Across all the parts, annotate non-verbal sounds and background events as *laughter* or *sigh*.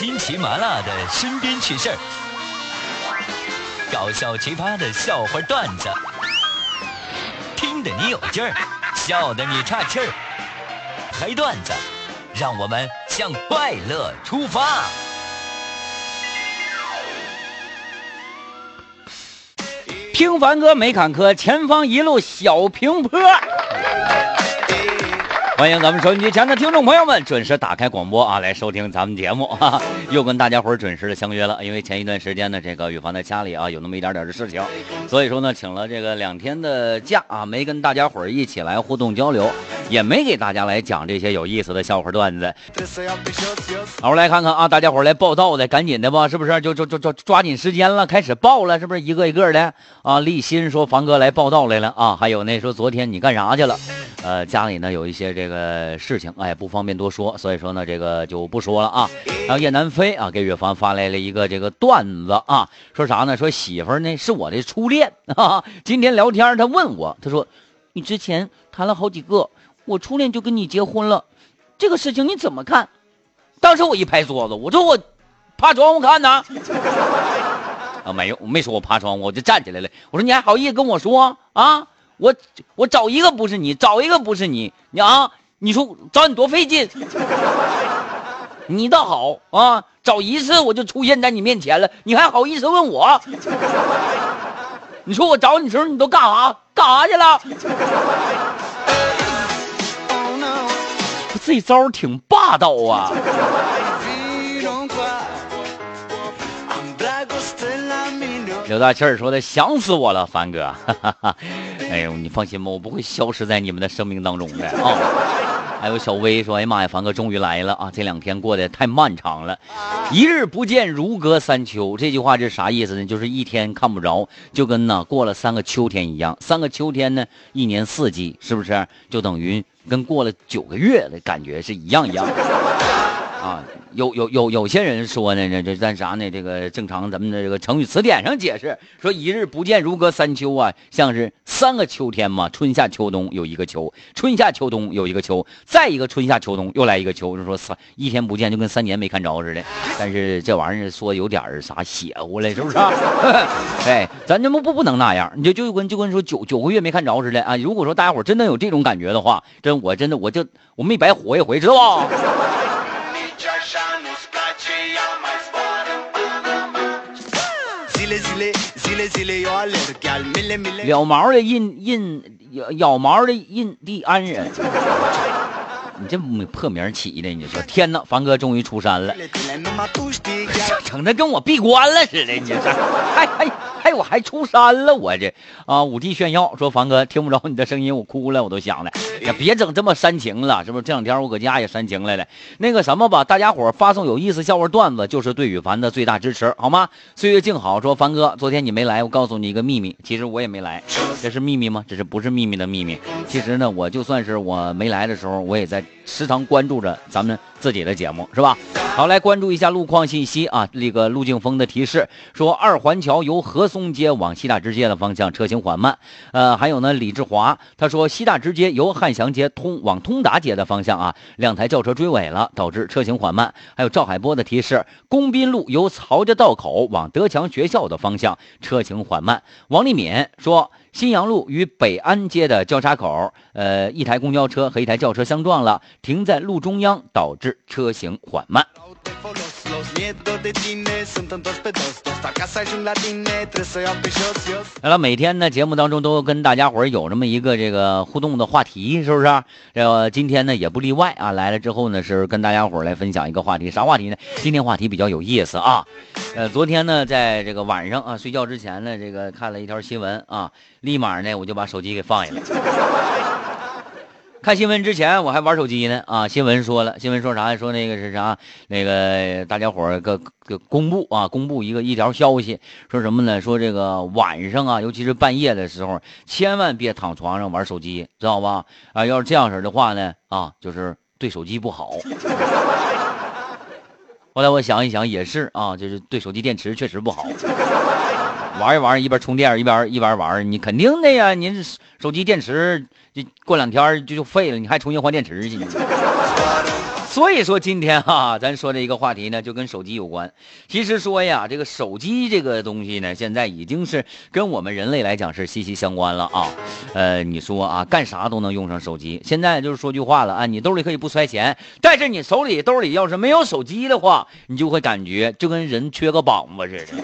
新奇麻辣的身边趣事儿，搞笑奇葩的笑话段子，听得你有劲儿，笑得你岔气儿。嗨段子，让我们向快乐出发。平凡哥没坎坷，前方一路小平坡。欢迎咱们收音机前的听众朋友们准时打开广播啊，来收听咱们节目 *laughs* 哈、哈，又跟大家伙准时的相约了。因为前一段时间呢，这个羽凡在家里啊有那么一点点的事情，所以说呢，请了这个两天的假啊，没跟大家伙一起来互动交流，也没给大家来讲这些有意思的笑话段子。好，我来看看啊，大家伙来报道的，赶紧的吧，是不是？就就就就抓紧时间了，开始报了，是不是？一个一个的啊。立新说房哥来报道来了啊，还有那说昨天你干啥去了？呃，家里呢有一些这个事情，哎，不方便多说，所以说呢这个就不说了啊。然后叶南飞啊，给远凡发来了一个这个段子啊，说啥呢？说媳妇儿呢是我的初恋啊。*laughs* 今天聊天他问我，他说你之前谈了好几个，我初恋就跟你结婚了，这个事情你怎么看？当时我一拍桌子，我说我爬窗户看呢。*laughs* 啊，没有，我没说我爬窗户，我就站起来了。我说你还好意思跟我说啊？我我找一个不是你，找一个不是你，你啊，你说找你多费劲。你倒好啊，找一次我就出现在你面前了，你还好意思问我？你说我找你时候你都干啥？干啥去了？这招挺霸道啊！刘大庆说的想死我了，凡哥，哎呦，你放心吧，我不会消失在你们的生命当中的啊。还有小薇说，哎呀妈呀，凡哥终于来了啊！这两天过得太漫长了，一日不见如隔三秋。这句话是啥意思呢？就是一天看不着，就跟呢过了三个秋天一样。三个秋天呢，一年四季，是不是就等于跟过了九个月的感觉是一样一样的？啊，有有有有些人说呢，这这但啥呢？这个正常咱们的这个成语词典上解释说，一日不见如隔三秋啊，像是三个秋天嘛，春夏秋冬有一个秋，春夏秋冬有一个秋，再一个春夏秋冬又来一个秋，就说三一天不见就跟三年没看着似的。但是这玩意儿说有点啥邪乎了，是不是？*laughs* 哎，咱这不不不能那样，你就就跟就跟说九九个月没看着似的啊。如果说大家伙真的有这种感觉的话，真我真的我就我没白活一回，知道吧？了毛的印印咬咬毛的印第安人，*laughs* 你这破名起的，你说天哪！凡哥终于出山了，*laughs* 整的跟我闭关了似的，你这还还哎我还出山了，我这啊五弟炫耀说凡哥听不着你的声音，我哭了，我都想了，也别整这么煽情了，是不是？这两天我搁家也煽情来了。那个什么吧，大家伙发送有意思笑话段子，就是对羽凡的最大支持，好吗？岁月静好说凡哥，昨天你没来，我告诉你一个秘密，其实我也没来，这是秘密吗？这是不是秘密的秘密？其实呢，我就算是我没来的时候，我也在时常关注着咱们自己的节目，是吧？好，来关注一下路况信息啊。这个陆静风的提示说，二环桥由河松街往西大直街的方向车行缓慢。呃，还有呢，李志华他说，西大直街由汉祥街通往通达街的方向啊，两台轿车追尾了，导致车行缓慢。还有赵海波的提示，工滨路由曹家道口往德强学校的方向车行缓慢。王立敏说。新阳路与北安街的交叉口，呃，一台公交车和一台轿车相撞了，停在路中央，导致车行缓慢。来了，每天呢节目当中都跟大家伙有这么一个这个互动的话题，是不是？这个今天呢也不例外啊，来了之后呢是跟大家伙来分享一个话题，啥话题呢？今天话题比较有意思啊。呃，昨天呢在这个晚上啊睡觉之前呢，这个看了一条新闻啊，立马呢我就把手机给放下了。看新闻之前我还玩手机呢啊！新闻说了，新闻说啥？说那个是啥？那个大家伙儿个个公布啊，公布一个一条消息，说什么呢？说这个晚上啊，尤其是半夜的时候，千万别躺床上玩手机，知道吧？啊，要是这样式的话呢，啊，就是对手机不好。*laughs* 后来我想一想，也是啊，就是对手机电池确实不好。玩一玩，一边充电一边一边玩，你肯定的呀！您手机电池就过两天就就废了，你还重新换电池去？所以说今天哈，咱说的一个话题呢，就跟手机有关。其实说呀，这个手机这个东西呢，现在已经是跟我们人类来讲是息息相关了啊。呃，你说啊，干啥都能用上手机。现在就是说句话了啊，你兜里可以不揣钱，但是你手里兜里要是没有手机的话，你就会感觉就跟人缺个膀子似的，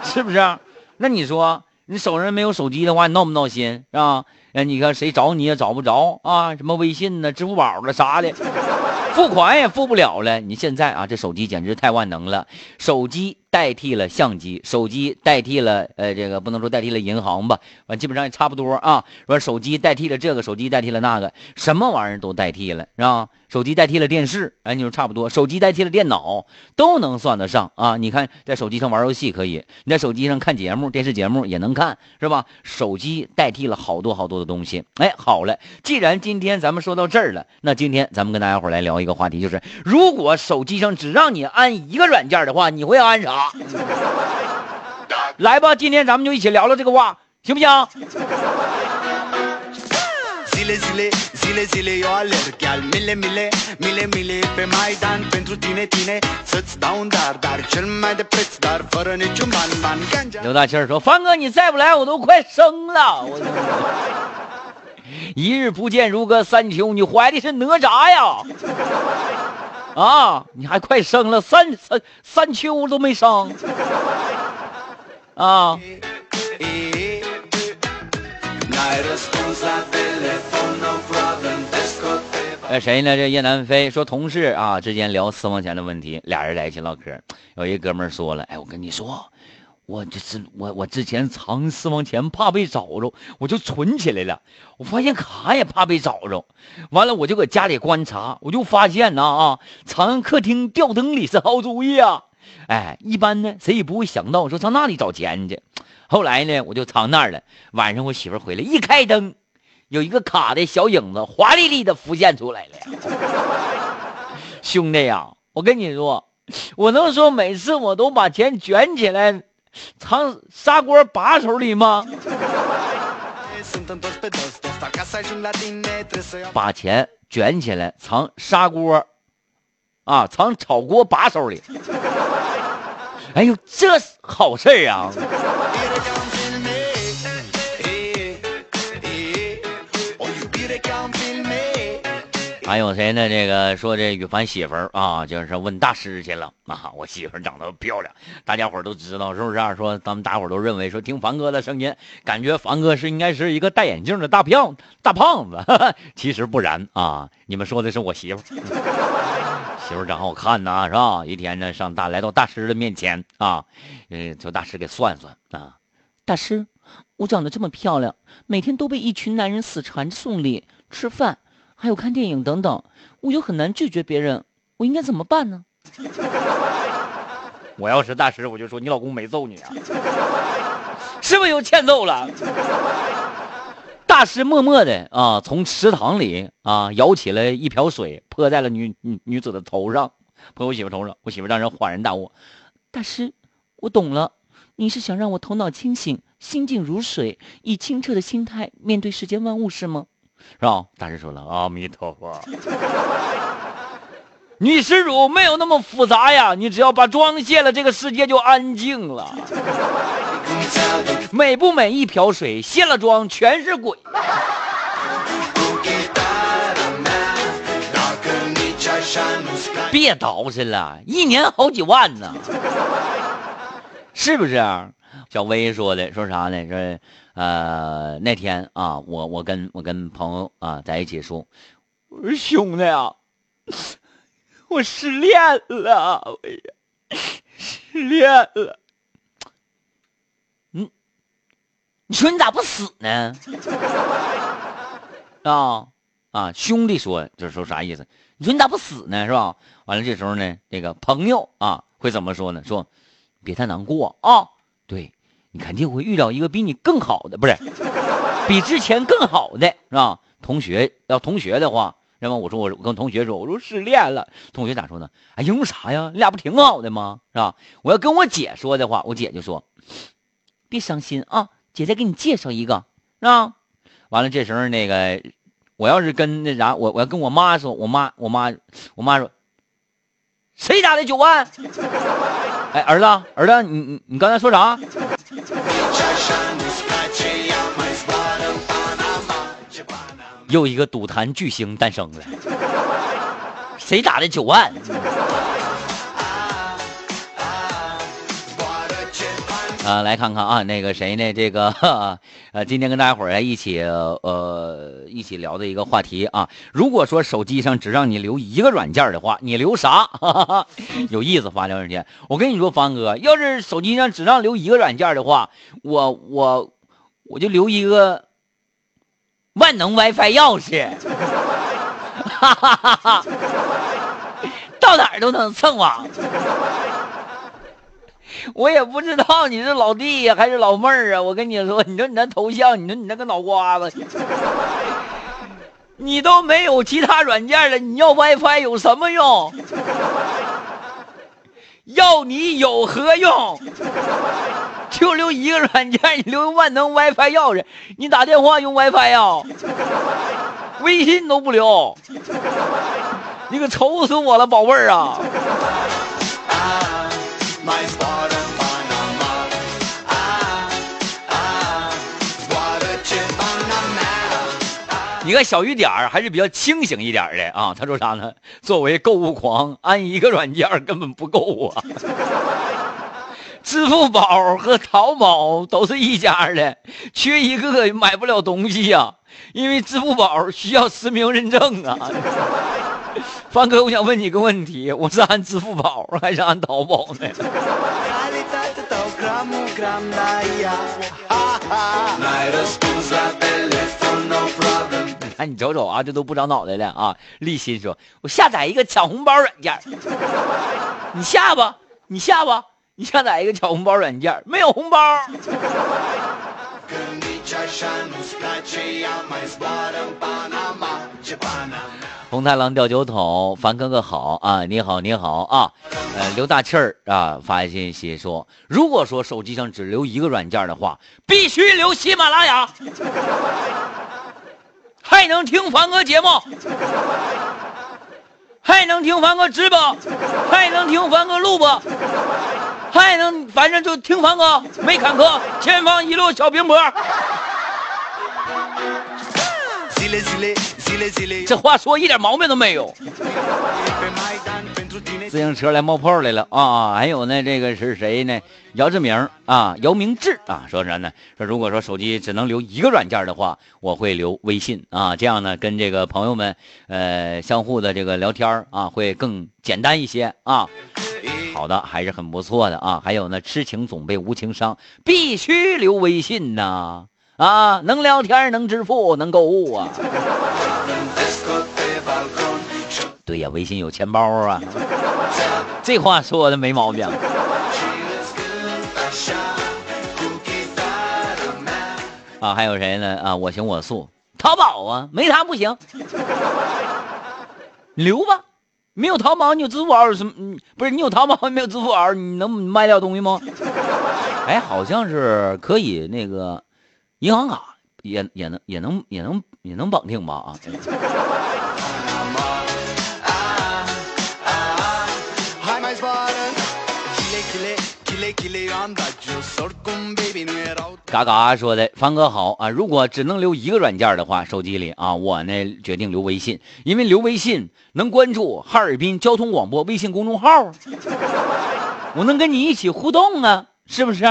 *laughs* 是不是？那你说你手上没有手机的话，你闹不闹心是吧？哎，你看谁找你也找不着啊？什么微信呢、支付宝了啥的，*laughs* 付款也付不了了。你现在啊，这手机简直太万能了，手机。代替了相机，手机代替了呃，这个不能说代替了银行吧，完基本上也差不多啊。说手机代替了这个，手机代替了那个，什么玩意儿都代替了，是吧？手机代替了电视，哎，你说差不多。手机代替了电脑，都能算得上啊。你看，在手机上玩游戏可以，你在手机上看节目，电视节目也能看，是吧？手机代替了好多好多的东西。哎，好了，既然今天咱们说到这儿了，那今天咱们跟大家伙来聊一个话题，就是如果手机上只让你安一个软件的话，你会安啥？*laughs* 来吧，今天咱们就一起聊聊这个话，行不行？刘大庆说：“凡哥，你再不来，我都快生了。我 *laughs* 一日不见如隔三秋，你怀的是哪吒呀？”啊！你还快生了，三三三秋都没生啊！哎，谁呢？这叶南飞说，同事啊之间聊私房钱的问题，俩人在一起唠嗑，有一哥们说了：“哎，我跟你说。”我这是我我之前藏私房钱，怕被找着，我就存起来了。我发现卡也怕被找着，完了我就搁家里观察，我就发现呢啊，藏客厅吊灯里是好主意啊。哎，一般呢谁也不会想到说上那里找钱去。后来呢我就藏那儿了。晚上我媳妇回来一开灯，有一个卡的小影子华丽丽的浮现出来了。*laughs* 兄弟呀，我跟你说，我能说每次我都把钱卷起来。藏砂锅把手里吗？*laughs* 把钱卷起来藏砂锅，啊，藏炒锅把手里。*laughs* 哎呦，这好事儿啊！还有谁呢？这个说这羽凡媳妇儿啊，就是问大师去了啊。我媳妇长得漂亮，大家伙都知道是不是？啊说咱们大伙都认为说听凡哥的声音，感觉凡哥是应该是一个戴眼镜的大胖大胖子。*laughs* 其实不然啊，你们说的是我媳妇儿。*laughs* 媳妇儿长好看呐，是吧？一天呢上大来到大师的面前啊，嗯，求大师给算算啊。大师，我长得这么漂亮，每天都被一群男人死缠着送礼吃饭。还有看电影等等，我又很难拒绝别人，我应该怎么办呢？我要是大师，我就说你老公没揍你啊，*laughs* 是不是又欠揍了？*laughs* 大师默默的啊，从池塘里啊舀起了一瓢水，泼在了女女女子的头上，泼我媳妇头上。我媳妇让人恍然大悟，大师，我懂了，你是想让我头脑清醒，心静如水，以清澈的心态面对世间万物，是吗？是吧？大师说了：“阿弥陀佛，*laughs* 女施主没有那么复杂呀，你只要把妆卸了，这个世界就安静了。*laughs* 美不美一瓢水，卸了妆全是鬼。别捯饬了，一年好几万呢，是不是？”小薇说的，说啥呢？说。呃，那天啊，我我跟我跟朋友啊在一起说，兄弟啊，我失恋了，哎呀，失恋了。嗯，你说你咋不死呢？*laughs* 啊啊，兄弟说就是说啥意思？你说你咋不死呢？是吧？完了这时候呢，这个朋友啊会怎么说呢？说别太难过啊，你肯定会遇到一个比你更好的，不是，比之前更好的，是吧？同学要同学的话，那么我说我我跟同学说，我说失恋了。同学咋说呢？哎，因为啥呀？你俩不挺好的吗？是吧？我要跟我姐说的话，我姐就说，别伤心啊，姐再给你介绍一个，是吧？完了，这时候那个我要是跟那啥，我我要跟我妈说，我妈我妈我妈说，谁打的九万？哎，儿子儿子，你你你刚才说啥？又一个赌坛巨星诞生了，谁打的九万？啊，来看看啊，那个谁呢？这个 *laughs* 呃，今天跟大家伙儿一起呃一起聊的一个话题啊。如果说手机上只让你留一个软件的话，你留啥？*laughs* 有意思，发聊天。我跟你说，方哥，要是手机上只让留一个软件的话，我我我就留一个万能 WiFi 钥匙，哈哈哈哈到哪儿都能蹭网。*laughs* 我也不知道你是老弟呀还是老妹儿啊！我跟你说，你说你那头像，你说你那个脑瓜子，你都没有其他软件了，你要 WiFi 有什么用？要你有何用？就留一个软件，你留万能 WiFi 钥匙，你打电话用 WiFi 呀？微信都不留，你可愁死我了，宝贝儿啊！你看小雨点儿还是比较清醒一点的啊。他说啥呢？作为购物狂，安一个软件根本不够啊。支付宝和淘宝都是一家的，缺一个买不了东西呀。因为支付宝需要实名认证啊。范哥，我想问你个问题：我是按支付宝还是按淘宝呢？哎，你瞅瞅啊，这都不长脑袋了啊！立新说：“我下载一个抢红包软件，你下吧，你下吧，你下载一个抢红包软件，没有红包。”红太狼吊酒桶，凡哥哥好啊！你好，你好啊！呃，刘大气儿啊，发信息说，如果说手机上只留一个软件的话，必须留喜马拉雅，还能听凡哥节目，还能听凡哥直播，还能听凡哥录播，还能反正就听凡哥，没坎坷，前方一路小平坡。这话说一点毛病都没有。自行车来冒泡来了啊！还有呢，这个是谁呢？姚志明啊，姚明志啊，说啥呢？说如果说手机只能留一个软件的话，我会留微信啊，这样呢，跟这个朋友们呃相互的这个聊天啊，会更简单一些啊。好的，还是很不错的啊。还有呢，痴情总被无情伤，必须留微信呐。啊，能聊天，能支付，能购物啊！对呀，微信有钱包啊，这话说的没毛病。啊，还有谁呢？啊，我行我素，淘宝啊，没他不行。留吧，没有淘宝你有支付宝什么？不是你有淘宝没有支付宝，你能卖掉东西吗？哎，好像是可以那个。银行卡也也能也能也能也能绑定吧啊！嘎嘎说的，方哥好啊！如果只能留一个软件的话，手机里啊，我呢决定留微信，因为留微信能关注哈尔滨交通广播微信公众号，我能跟你一起互动啊。是不是？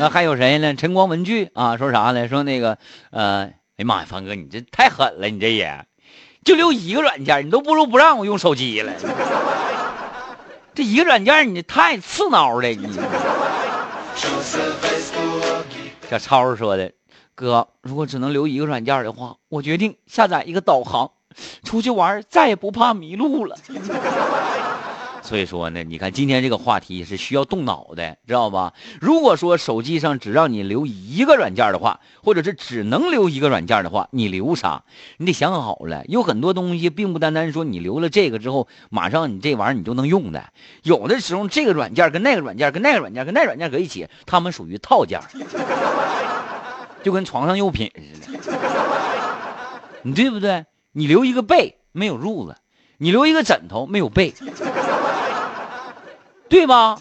那还有谁呢？晨光文具啊，说啥呢？说那个，呃，哎呀妈呀，方哥，你这太狠了，你这也就留一个软件，你都不如不让我用手机了。这一个软件，你太刺挠了，你。小超说的，哥，如果只能留一个软件的话，我决定下载一个导航，出去玩再也不怕迷路了。所以说呢，你看今天这个话题是需要动脑的，知道吧？如果说手机上只让你留一个软件的话，或者是只能留一个软件的话，你留啥？你得想好了。有很多东西并不单单说你留了这个之后，马上你这玩意儿你就能用的。有的时候这个软件跟那个软件跟那个软件跟那个软件搁一起，它们属于套件，就跟床上用品似的。你对不对？你留一个被没有褥子，你留一个枕头没有被，对吧？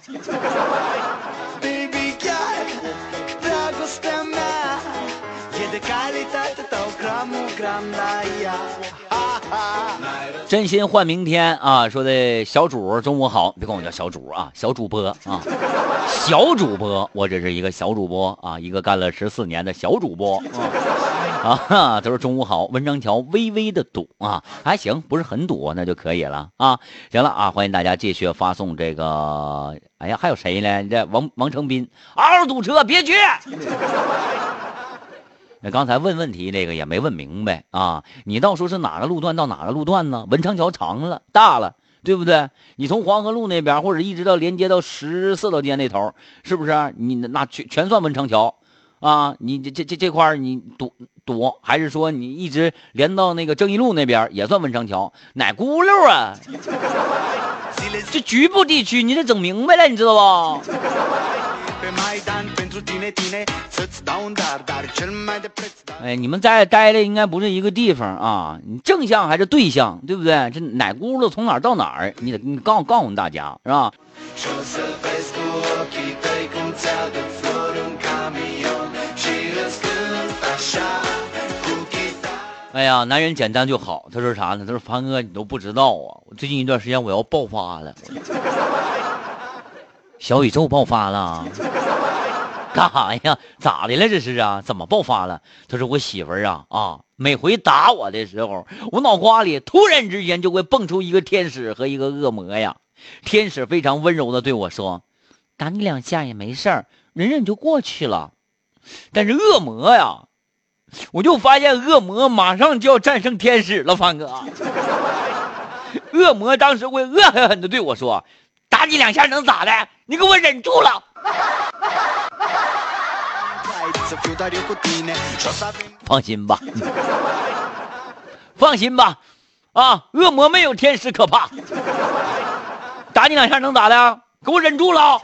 真心换明天啊！说的小主中午好，别管我叫小主啊，小主播啊，小主播，我这是一个小主播啊，一个干了十四年的小主播啊 *laughs* 啊！他说中午好，文章桥微微的堵啊，还行，不是很堵，那就可以了啊。行了啊，欢迎大家继续发送这个，哎呀，还有谁呢？这王王成斌，嗷嗷堵车，别去。*laughs* 那刚才问问题，这个也没问明白啊！你到说是哪个路段到哪个路段呢？文昌桥长了大了，对不对？你从黄河路那边，或者一直到连接到十四道街那头，是不是？你那全全算文昌桥啊！你这这这这块你堵堵，还是说你一直连到那个正义路那边也算文昌桥？哪轱辘啊？*laughs* 这局部地区你得整明白了，你知道不？哎，你们在待的应该不是一个地方啊！你正向还是对向，对不对？这哪轱辘从哪儿到哪儿？你得你告告诉大家是吧？哎呀，男人简单就好。他说啥呢？他说凡哥，你都不知道啊！我最近一段时间我要爆发了，小宇宙爆发了。干啥呀？咋的了？这是啊？怎么爆发了？他说我媳妇儿啊啊，每回打我的时候，我脑瓜里突然之间就会蹦出一个天使和一个恶魔呀。天使非常温柔的对我说：“打你两下也没事儿，忍忍就过去了。”但是恶魔呀，我就发现恶魔马上就要战胜天使了，范哥。*laughs* 恶魔当时会恶狠狠的对我说：“打你两下能咋的？你给我忍住了。*laughs* ”放心吧，放心吧，啊，恶魔没有天使可怕，打你两下能咋的？给我忍住了。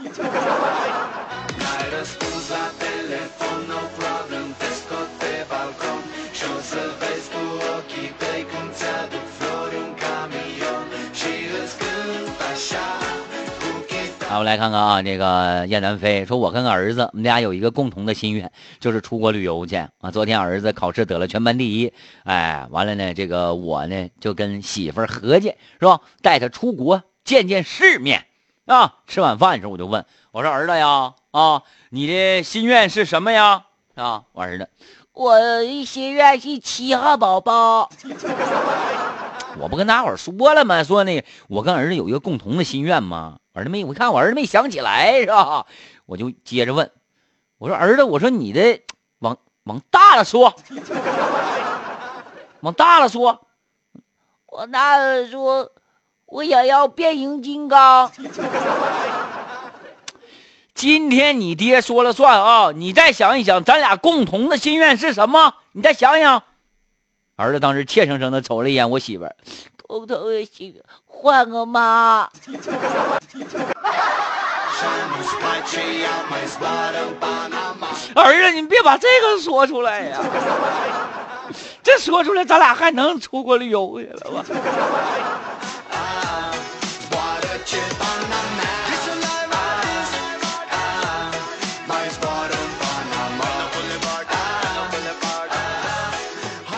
我来看看啊，这个燕南飞说，我跟儿子，我们俩有一个共同的心愿，就是出国旅游去啊。昨天儿子考试得了全班第一，哎，完了呢，这个我呢就跟媳妇儿合计，是吧？带他出国见见世面啊。吃晚饭的时候我就问我说：“儿子呀，啊，你的心愿是什么呀？”啊，我儿子，我的心愿是七号宝宝。我不跟大伙说了吗？说那我跟儿子有一个共同的心愿吗？儿子没，我看我儿子没想起来是吧？我就接着问，我说儿子，我说你的往往大了说，往大了说，我大了说，我想要变形金刚。今天你爹说了算啊！你再想一想，咱俩共同的心愿是什么？你再想想。儿子当时怯生生的瞅了一眼我媳妇儿，偷偷的洗换个妈。儿子，你别把这个说出来呀！这说出来，咱俩还能出国旅游去了吧？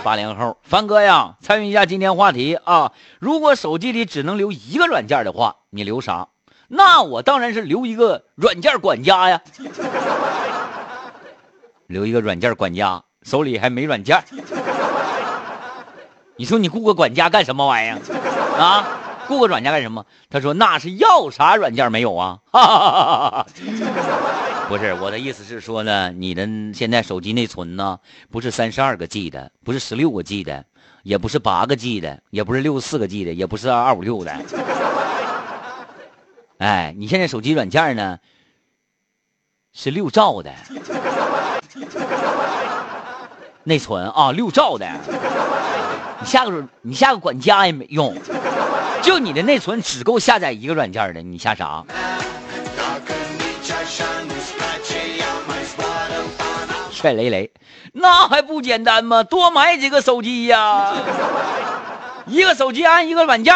八零后，凡哥呀，参与一下今天话题啊！如果手机里只能留一个软件的话，你留啥？那我当然是留一个软件管家呀，*laughs* 留一个软件管家，手里还没软件。你说你雇个管家干什么玩意儿啊？雇个软件干什么？他说那是要啥软件没有啊？*laughs* 不是我的意思是说呢，你的现在手机内存呢，不是三十二个 G 的，不是十六个 G 的，也不是八个 G 的，也不是六十四个 G 的，也不是二五六的。*laughs* 哎，你现在手机软件呢是六兆的内存啊，六兆的。你下个你下个管家也没用，就你的内存只够下载一个软件的，你下啥？帅雷雷，那还不简单吗？多买几个手机呀，一个手机安一个软件。